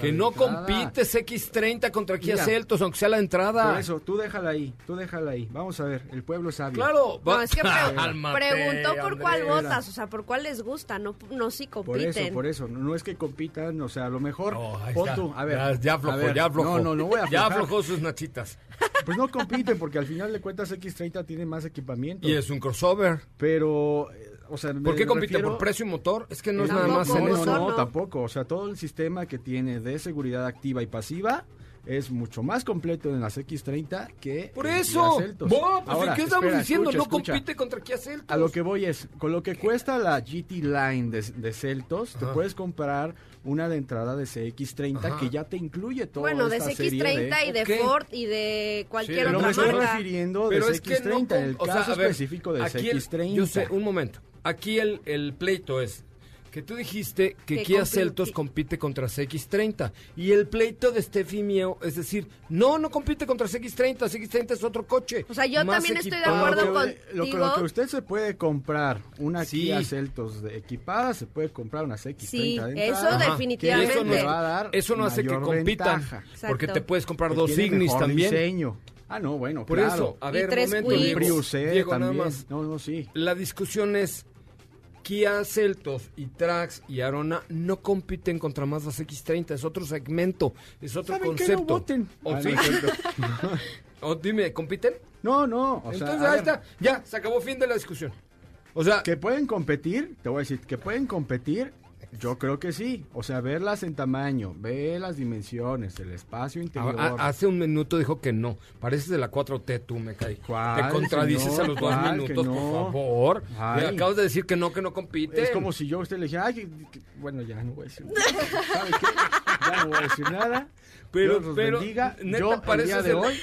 Que no
entrada.
compites X30 contra Kia
Mira,
Celtos, aunque sea la entrada.
Por eso, tú déjala ahí, tú déjala ahí. Vamos a ver, el pueblo es sabio.
Claro,
No,
va-
es que [laughs] pre-
Cálmate,
preguntó por cuál votas, o sea, por cuál les gusta, no, no si
Por
compiten.
eso, por eso. No, no es que compitan, o sea, a lo mejor.
No,
pon tú, a ver.
ya, ya aflojó, ya aflojó.
No, no, no voy a
Ya
aflojar.
aflojó sus nachitas.
Pues no compiten, porque al final de cuentas X30 tiene más equipamiento.
Y es un crossover.
Pero, eh, o sea,
¿Por qué compite?
refiero-
¿Por precio y motor? Es que no es nada
Tampoco,
más en
No,
eso.
no, no,
no.
tampoco. O sea, todo el sistema que tiene de seguridad activa y pasiva es mucho más completo en las X30 que
Por eso.
Celtos.
Bo, pues,
Ahora,
¿Qué estamos
espera,
diciendo?
escucha,
no
escucha.
compite contra Kia Celtos.
A lo que voy es, con lo que cuesta la GT Line de, de Celtos, te puedes comprar una de entrada de CX30
Ajá.
que ya te incluye todo
Bueno, de
esta
CX30
serie
y de
Ok.
Ford y de cualquier
Sí,
Pero
otra
me estoy
marca.
refiriendo
Pero
de
es que no
CX30, en el
o sea,
caso
a ver,
específico
el-
CX30.
Yo sé, un momento. Aquí el, el pleito es que tú dijiste que
Que
Kia Celtos compite contra CX30 y el pleito de Steffi mío es decir, no, no compite contra CX30, CX30 es otro coche.
O sea, yo también estoy de acuerdo
lo
con-
lo, que-
contigo.
lo que usted se puede comprar una
Sí.
Kia Celtos de equipada, se puede comprar una CX30
Sí,
de
eso definitivamente.
Eso no,
va a dar
eso no hace que compitan, porque te puedes comprar
Que
dos Ignis también.
diseño. Ah, no, bueno,
Por
claro.
eso, a ver,
tres
momento,
Quicks.
Diego.
Prius C
Diego, nada más.
No, no, sí.
La discusión es Kia Celtos y Trax y Arona no compiten contra Mazda CX30, es otro segmento, es otro
¿Saben qué? No
concepto.
voten.
¿O sí?
no. [laughs] [laughs]
O dime, ¿compiten?
no, no, o sea,
Entonces
a
ahí está, ya, se acabó fin de la discusión. O sea,
que pueden competir, te voy a decir, que pueden competir, yo creo que sí. O sea, verlas en tamaño, ver las dimensiones, el espacio interior.
a- a- hace un minuto dijo que no. Pareces de la 4T, tú me caí.
¿Cuál,
Te contradices
señor?
a los dos
¿Cuál que
minutos,
no?
por favor.
Ay.
Acabas de decir que no, que no compite.
Es como si yo a usted le dijera, ay, que- que- bueno, ya no voy a decir nada. ¿Sabe qué? Ya no voy a decir nada.
Pero-
Dios los
pero,
bendiga.
neta,
yo, el día de hoy,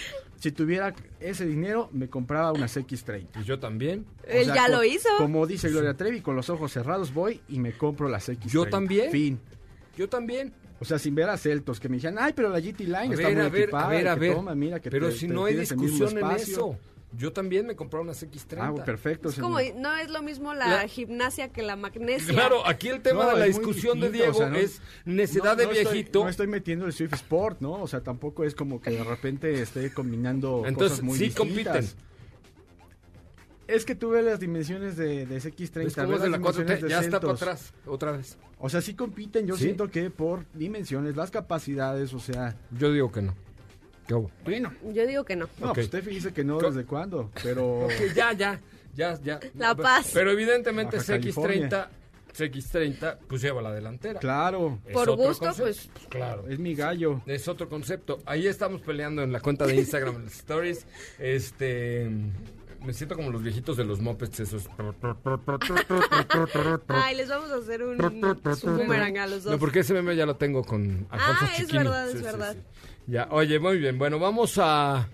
si tuviera ese dinero, me compraba una CX30.
Y yo también.
O
Él
sea,
ya
con-
lo hizo.
Como dice Gloria Trevi, con los ojos cerrados voy y me compro la CX30.
Yo también.
Fin.
Yo también.
O sea, sin ver a Celtos, que me dijeran, ay, pero la GT Line
A
está
ver,
muy
a ver,
equipada,
a ver, a ver.
toma, mira, que
Pero
te-
si
te
no hay discusión en eso. Yo también me compré unas X30.
Ah, perfecto,
Es como, no es lo mismo la,
La-
gimnasia que la magnesia.
Claro, aquí el tema
No,
de la discusión de Diego
o sea, no-
es necedad
No,
de
no estoy-
viejito.
no estoy metiendo el Swift Sport, ¿no? O sea, tampoco es como que de repente esté combinando
Entonces,
cosas muy
sí
distintas.
compiten.
Es que tuve las dimensiones de, de ese X30.
Es como de
las
la 4T,
dimensiones de
ya está para atrás, otra vez.
O sea, sí compiten. Yo
¿Sí?
siento que por dimensiones, las capacidades, o sea...
Yo digo que no. ¿Qué hubo?
Bueno.
Yo digo que no.
No,
Ok.
pues Steffi dice que no desde cuándo, pero... [laughs]
Ya, ya, ya, ya.
La Paz.
Pero evidentemente
Baja
CX30, CX30, pues lleva la delantera.
Claro,
Es
Por gusto,
concepto.
pues,
Claro.
es mi gallo.
Es otro concepto. Ahí estamos peleando en la cuenta de Instagram, en las stories. Este. Me siento como los viejitos de los mopeds esos.
Ay, les vamos a hacer un, un [laughs] boomerang a los dos.
No, porque ese meme ya lo tengo con Alfonso
Ah, es verdad, es verdad.
Ya, oye, muy bien. Bueno, vamos a...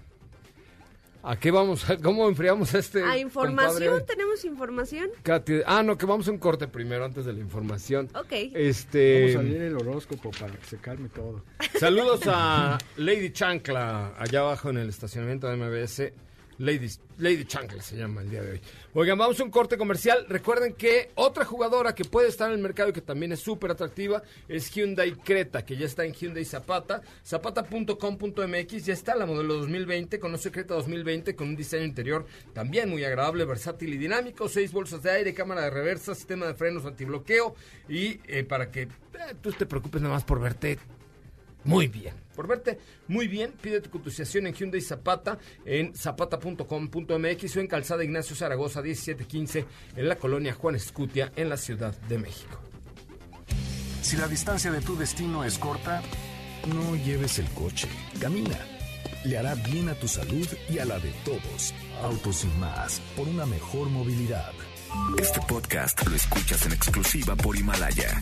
¿A qué vamos? [laughs] ¿Cómo enfriamos a este
A información,
compadre?
tenemos información.
Katy? Ah, no, que vamos a un corte primero antes de la información.
Ok.
Este...
Vamos a leer el horóscopo para que se calme todo.
Saludos a Lady Chancla, allá abajo en el estacionamiento de MBS. Lady, Lady Chancla se llama el día de hoy. Oigan, vamos a un corte comercial. Recuerden que otra jugadora que puede estar en el mercado y que también es súper atractiva es Hyundai Creta, que ya está en Hyundai Zapata. Zapata.com.mx, ya está la modelo 2020. Conoce Creta 2020 con un diseño interior también muy agradable, versátil y dinámico. Seis bolsas de aire, cámara de reversa, sistema de frenos antibloqueo. Y eh, para que eh, tú te preocupes nada más por verte muy bien. Por verte muy bien, pide tu cotización en Hyundai Zapata en zapata.com.mx o en Calzada Ignacio Zaragoza 1715 en la colonia Juan Escutia en la Ciudad de México.
Si la distancia de tu destino es corta, no lleves el coche, camina. Le hará bien a tu salud y a la de todos. Autos sin más, por una mejor movilidad. Este podcast lo escuchas en exclusiva por Himalaya.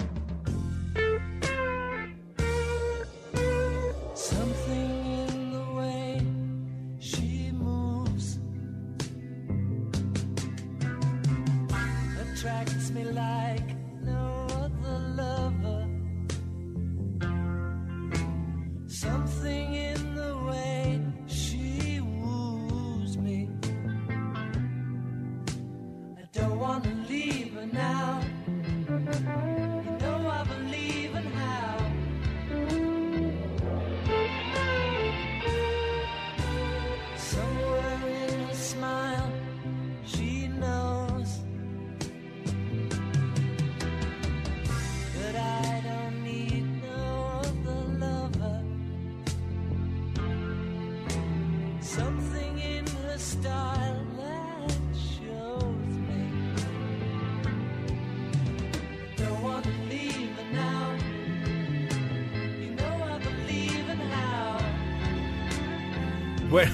Now.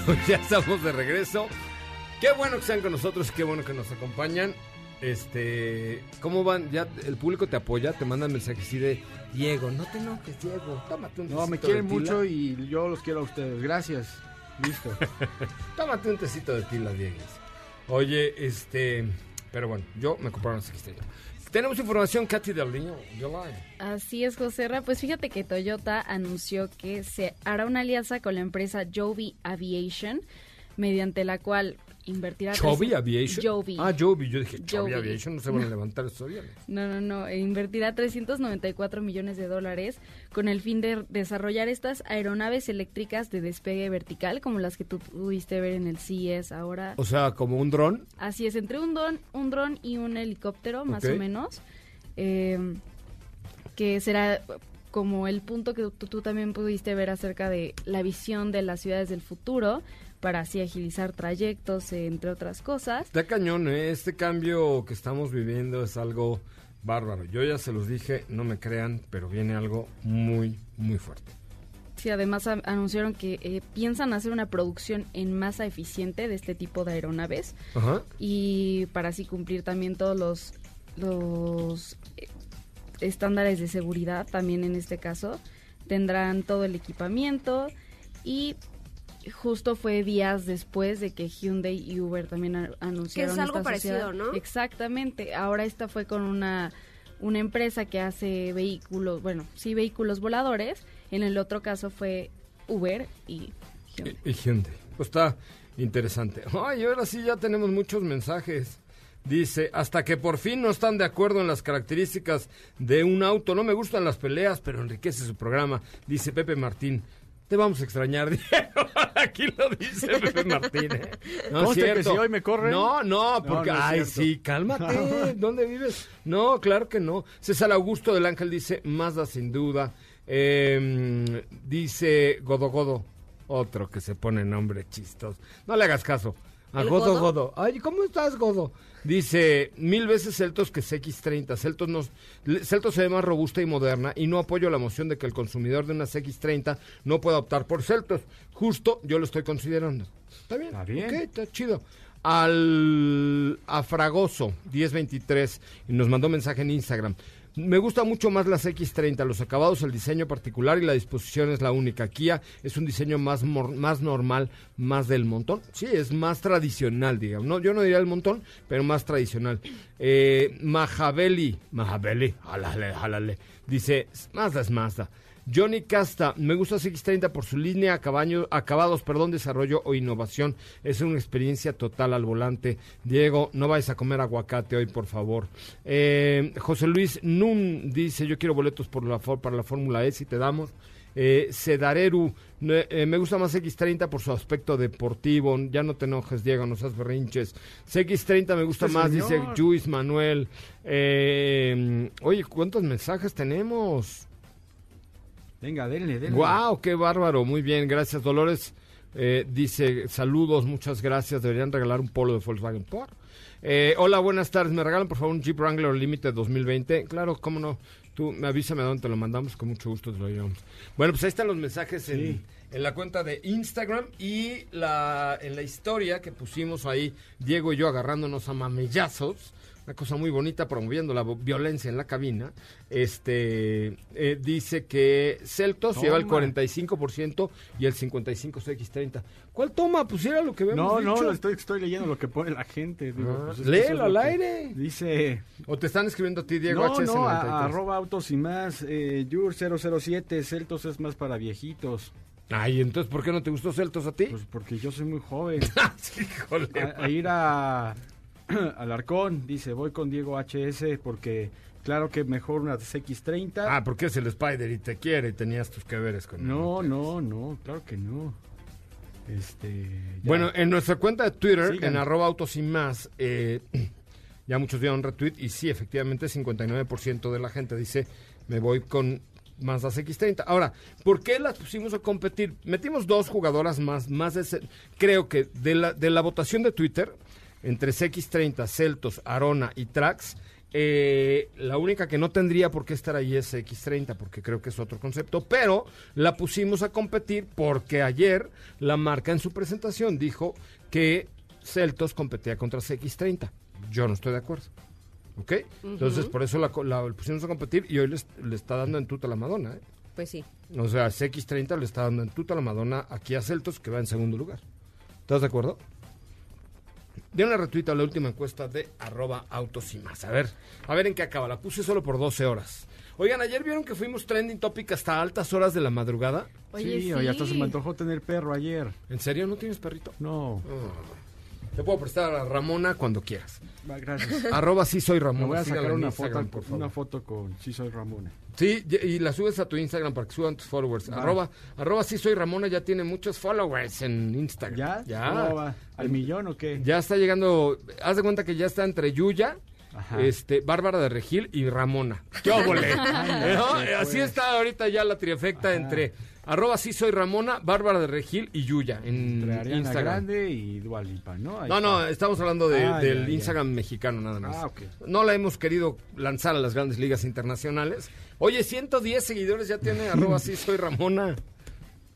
Bueno, [laughs] ya estamos de regreso. Qué bueno que están con nosotros, qué bueno que nos acompañan. Este, ¿cómo van? Ya el público te apoya, te mandan mensajes así de Diego, no te enojes, Diego, tómate un
No, me
tecito
quieren
de tila".
mucho y yo los quiero a ustedes. Gracias. Listo. [laughs]
Tómate un tecito de tila, Diego. Oye, este, pero bueno, yo me compraron X30. Tenemos información, Katy del Niño.
Así es, Joserra. Pues fíjate que Toyota anunció que se hará una alianza con la empresa Joby Aviation, mediante la cual invertirá...
Joby Aviation.
Joby.
Ah, Joby. Yo dije, Joby
Joby.
Aviation, no se van a levantar esos aviones.
No, no, no. e Invertirá 394 millones de dólares con el fin de desarrollar estas aeronaves eléctricas de despegue vertical, como las que tú pudiste ver en el CES ahora.
O sea, como un dron.
Así es, entre un dron, un dron y un helicóptero, más o menos. eh, que será como el punto que tú, tú también pudiste ver acerca de la visión de las ciudades del futuro, para así agilizar trayectos, eh, entre otras cosas.
Está cañón, ¿eh? Este cambio que estamos viviendo es algo bárbaro. Yo ya se los dije, no me crean, pero viene algo muy, muy fuerte.
Sí, además anunciaron que eh, piensan hacer una producción en masa eficiente de este tipo de aeronaves
Ajá.
y para así cumplir también todos los, los eh, estándares de seguridad también en este caso. tendrán todo el equipamiento y justo fue días después de que Hyundai y Uber también anunciaron
algo
esta
parecido,
sociedad.
¿no?
Exactamente. Ahora esta fue con una una empresa que hace vehículos, bueno, sí vehículos voladores. En el otro caso fue Uber y Hyundai.
Y Hyundai. Pues está interesante. Ay, ahora sí ya tenemos muchos mensajes. Dice, hasta que por fin no están de acuerdo en las características de un auto. No me gustan las peleas, pero enriquece su programa. Dice Pepe Martín. Te vamos a extrañar, [laughs] Diego. Aquí lo dice Pepe Martín. ¿eh? [laughs] No es
que
cierto.
si hoy me corren.
No, no, porque,
no
ay, sí, cálmate. [laughs] ¿Dónde vives? No, claro que no. César Augusto del Ángel dice, Mazda sin duda. Eh, dice Godo Godo, otro que se pone nombre chistoso. No le hagas caso. A
¿El
Godo
Godo?
Godo. Ay, ¿cómo estás, Godo? Dice, mil veces Celtos que CX30. Celtos, nos, Celtos se ve más robusta y moderna y no apoyo la moción de que el consumidor de una CX30 no pueda optar por Celtos. Justo yo lo estoy considerando. ¿Está bien?
Está bien.
Ok, está chido. Al Afragoso 1023 y nos mandó mensaje en Instagram. Me gusta mucho más las X30, los acabados, el diseño particular y la disposición es la única. Kia es un diseño más, más normal, más del montón. Sí, es más tradicional, digamos. No, yo no diría el montón, pero más tradicional. Eh, Mahabeli, Mahabeli, jalale, jalale. Dice, Mazda es Mazda. Johnny Casta, me gusta X30 por su línea, acabaño- acabados, perdón, desarrollo o innovación. Es una experiencia total al volante. Diego, no vayas a comer aguacate hoy, por favor. Eh, José Luis Nun dice, yo quiero boletos por la, para la Fórmula E, si te damos. Eh, Sedareru, ne- eh, me gusta más X30 por su aspecto deportivo. Ya no te enojes, Diego, no seas berrinches. CX30 me gusta
Este
más, dice. Luis Manuel. Eh, oye, ¿cuántos mensajes tenemos?
Venga, denle, denle.
¡Wow! ¡Qué bárbaro! Muy bien, gracias, Dolores. Eh, dice, saludos, muchas gracias. Deberían regalar un polo de Volkswagen por. Eh, hola, buenas tardes. ¿Me regalan, por favor, un Jeep Wrangler Limited 2020? Claro, cómo no. Tú me avísame a dónde te lo mandamos, con mucho gusto te lo llevamos. Bueno, pues ahí están los mensajes en, en la cuenta de Instagram y la, en la historia que pusimos ahí, Diego y yo agarrándonos a mamellazos. Una cosa muy bonita promoviendo la violencia en la cabina. Este eh, dice que Celtos lleva el
Toma.
45% y el 55 CX30. ¿Cuál toma? Pues era lo que vemos.
No, no, lo estoy, estoy leyendo lo que pone la gente. digo,
Ah,
pues es que
léelo al aire.
Dice...
¿O te están escribiendo a ti, Diego
no,
HS93?
no, a- arroba autos y más. Eh, Yur 007, Celtos es más para viejitos.
Ay, entonces, ¿por qué no te gustó Celtos a ti?
Pues porque yo soy muy joven. [laughs]
Sí, híjole.
a, a ir a [clears throat] al Arcón, dice, voy con Diego HS porque claro que mejor una CX30.
Ah, porque es el Spider y te quiere y tenías tus que veres con él.
no, no, no, claro que no. Este, ya.
Bueno, en nuestra cuenta de Twitter,
Sigan.
en arroba autos y más, eh, [clears throat] ya muchos dieron retweet y sí, efectivamente, 59% de la gente dice, me voy con Mazda X30. Ahora, ¿por qué las pusimos a competir? Metimos dos jugadoras más, más de creo que de la, de la votación de Twitter, entre CX30, Celtos, Arona y Trax, eh, la única que no tendría por qué estar ahí es X30, porque creo que es otro concepto, pero la pusimos a competir porque ayer la marca en su presentación dijo que Celtos competía contra CX30. Yo no estoy de acuerdo. ¿Ok? Entonces, por eso la, pusimos a competir y hoy les- le está dando en tuta la Madonna. ¿eh?
Pues sí.
O sea, CX30 le está dando en tuta la Madonna aquí a Celtos, que va en segundo lugar. ¿Estás de acuerdo? De una retuita a la última encuesta de arroba autos y más. A ver, a ver en qué acaba. La puse solo por 12 horas. Oigan, ayer vieron que fuimos trending topic hasta altas horas de la madrugada.
Oye,
sí,
sí.
oye, hasta se me antojó tener perro ayer.
¿En serio no tienes perrito?
No,
Te puedo prestar a Ramona cuando quieras.
va, gracias. [laughs]
Arroba sí soy Ramona.
Me voy a sacar una foto,
por favor.
una foto con Sí Soy Ramona.
Sí, y la subes a tu Instagram para que suban tus followers. Arroba, arroba sí soy Ramona ya tiene muchos followers en Instagram.
¿Ya?
Ya.
¿Cómo va? ¿Al millón o qué?
Ya está llegando, haz de cuenta que ya está entre Yuya,
Ajá.
este, Bárbara de Regil y Ramona. ¡Qué óvole! [laughs] ¿No?
pues.
Así está ahorita ya la trifecta entre arroba sí soy Ramona, Bárbara de Regil y Yuya en
Entre Ariana
Instagram.
Grande y Dualipa, ¿no? Ahí
No, no,
está.
estamos hablando de-
Ah,
del
ya, ya.
Instagram mexicano nada más.
Ah, ok.
No la hemos querido lanzar a las grandes ligas internacionales. Oye, 110 seguidores ya tiene arroba sí soy Ramona.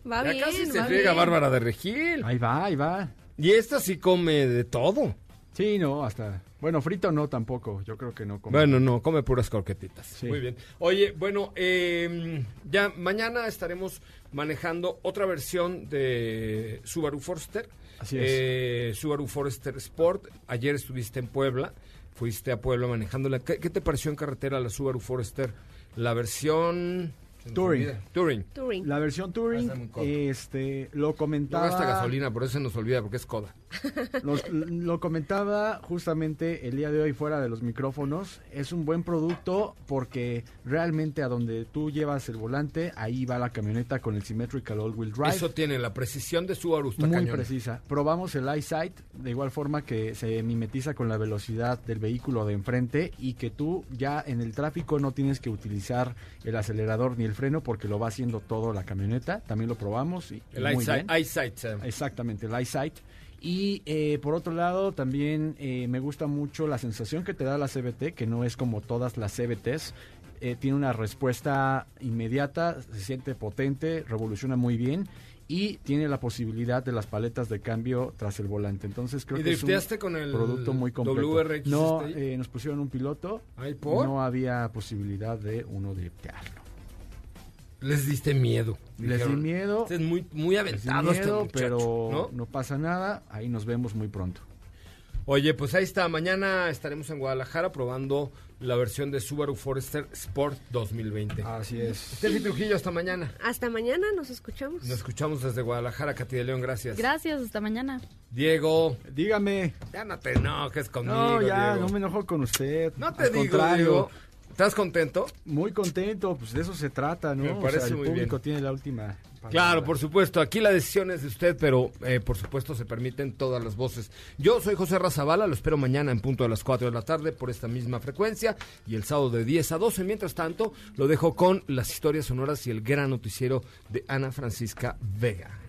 Va
ya
bien,
casi se friega. Bárbara de Regil.
Ahí va, ahí va.
Y esta sí come de todo.
Sí, no, hasta Bueno, frito no tampoco, yo creo que no. come.
Bueno, no, come puras croquetitas.
Sí.
Muy bien. Oye, bueno, eh, ya mañana estaremos manejando otra versión de Subaru Forester.
Así es.
Eh, Subaru Forester Sport. Ayer estuviste en Puebla. Fuiste a Puebla manejándola. ¿Qué, qué te pareció en carretera la Subaru Forester? La versión...
Touring.
Touring.
Touring.
La versión Touring,
corto.
este, lo
No
comentaba...
gasta gasolina, por eso se nos olvida, porque es coda.
Los- lo comentaba justamente el día de hoy fuera de los micrófonos. Es un buen producto porque realmente a donde tú llevas el volante, ahí va la camioneta con el Symmetrical All-Wheel Drive.
Eso tiene la precisión de Subaru. Está
muy
cañón.
precisa. Probamos el EyeSight de igual forma que se mimetiza con la velocidad del vehículo de enfrente y que tú ya en el tráfico no tienes que utilizar el acelerador ni el freno porque lo va haciendo todo la camioneta. También lo probamos. Y,
El
muy
eyesight,
bien.
eyesight.
Exactamente, el EyeSight. Y eh, por otro lado, también eh, me gusta mucho la sensación que te da la CBT, que no es como todas las CBTs. Eh, tiene una respuesta inmediata, se siente potente, revoluciona muy bien y tiene la posibilidad de las paletas de cambio tras el volante. Entonces creo
¿Y
que es un
con el
producto muy completo.
WRX
no,
este
eh, nos pusieron un piloto.
Ay, ¿por?
No había posibilidad de uno driftearlo.
Les diste miedo.
Les di
Dijeron,
miedo.
Este es muy, muy
di
aventado este muchacho,
pero
¿no?
no pasa nada. Ahí nos vemos muy pronto.
Oye, pues ahí está. Mañana estaremos en Guadalajara probando la versión de Subaru Forester Sport 2020.
Así es.
Steffi Trujillo, hasta mañana.
Hasta mañana, nos escuchamos.
Nos escuchamos desde Guadalajara, Katy de León, gracias.
Gracias, hasta mañana.
Diego,
Dígame.
ya no te enojes conmigo,
No, ya,
Diego.
no me enojo con usted.
No te
Al
digo,
contrario,
Diego. ¿Estás contento?
Muy contento, pues de eso se trata, ¿no?
Me
O
parece
sea, el
muy
público
bien.
tiene la última palabra.
Claro, por supuesto. Aquí la decisión es de usted, pero eh, por supuesto se permiten todas las voces. Yo soy José Razabala, lo espero mañana en punto de las 4 de la tarde por esta misma frecuencia y el sábado de 10 a 12. Mientras tanto, lo dejo con las historias sonoras y el gran noticiero de Ana Francisca Vega.